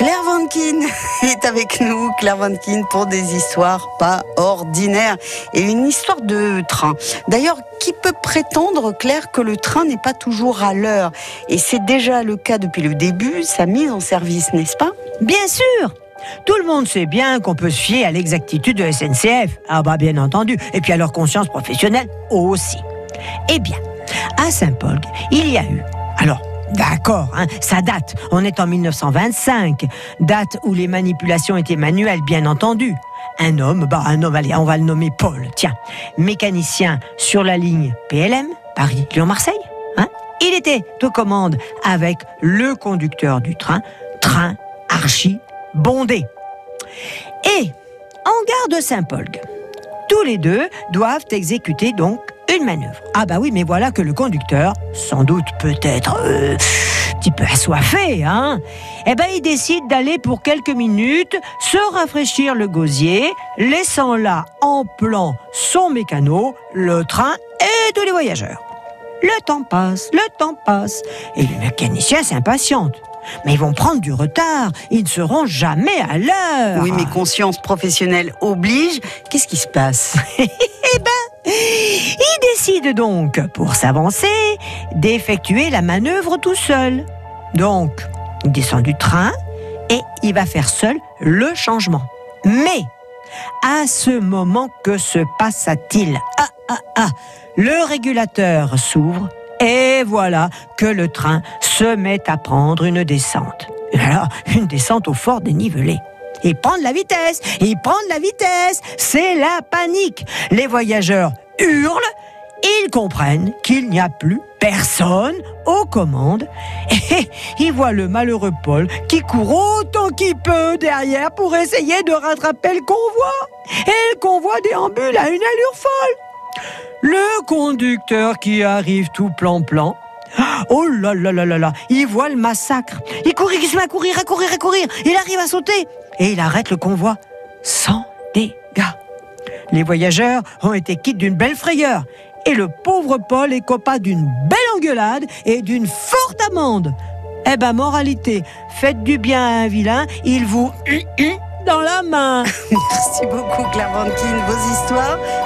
Claire Vankin est avec nous, Claire Vankin, pour des histoires pas ordinaires et une histoire de train. D'ailleurs, qui peut prétendre, Claire, que le train n'est pas toujours à l'heure? Et c'est déjà le cas depuis le début, sa mise en service, n'est-ce pas? Bien sûr tout le monde sait bien qu'on peut se fier à l'exactitude de SNCF. Ah bah bien entendu. Et puis à leur conscience professionnelle aussi. Eh bien, à Saint-Paul, il y a eu. Alors, D'accord, hein, ça date. On est en 1925, date où les manipulations étaient manuelles, bien entendu. Un homme, bah un homme, allez, on va le nommer Paul, tiens, mécanicien sur la ligne PLM, Paris-Lyon-Marseille. Hein. Il était aux commandes avec le conducteur du train, train archi bondé. Et en gare de Saint-Paul, tous les deux doivent exécuter donc une manœuvre. Ah bah oui, mais voilà que le conducteur, sans doute peut-être euh, un petit peu assoiffé, hein, eh ben il décide d'aller pour quelques minutes se rafraîchir le gosier, laissant là en plan son mécano, le train et tous les voyageurs. Le temps passe, le temps passe, et le mécanicien s'impatiente. Mais ils vont prendre du retard, ils ne seront jamais à l'heure. Oui, mais conscience professionnelle oblige. Qu'est-ce qui se passe? Eh ben, décide donc, pour s'avancer, d'effectuer la manœuvre tout seul. Donc, il descend du train et il va faire seul le changement. Mais, à ce moment, que se passe-t-il Ah, ah, ah Le régulateur s'ouvre et voilà que le train se met à prendre une descente. Alors, une descente au fort dénivelé. Il prend de la vitesse, il prend de la vitesse, c'est la panique. Les voyageurs hurlent, ils comprennent qu'il n'y a plus personne aux commandes et ils voient le malheureux Paul qui court autant qu'il peut derrière pour essayer de rattraper le convoi. Et le convoi déambule à une allure folle. Le conducteur qui arrive tout plan-plan Oh là là là là là Il voit le massacre. Il court, il se met à courir, à courir, à courir. Il arrive à sauter. Et il arrête le convoi. Sans dégâts. Les voyageurs ont été quittes d'une belle frayeur. Et le pauvre Paul est copain d'une belle engueulade et d'une forte amende. Eh ben, moralité, faites du bien à un vilain, il vous dans la main. Merci beaucoup, Claire Vankin. Vos histoires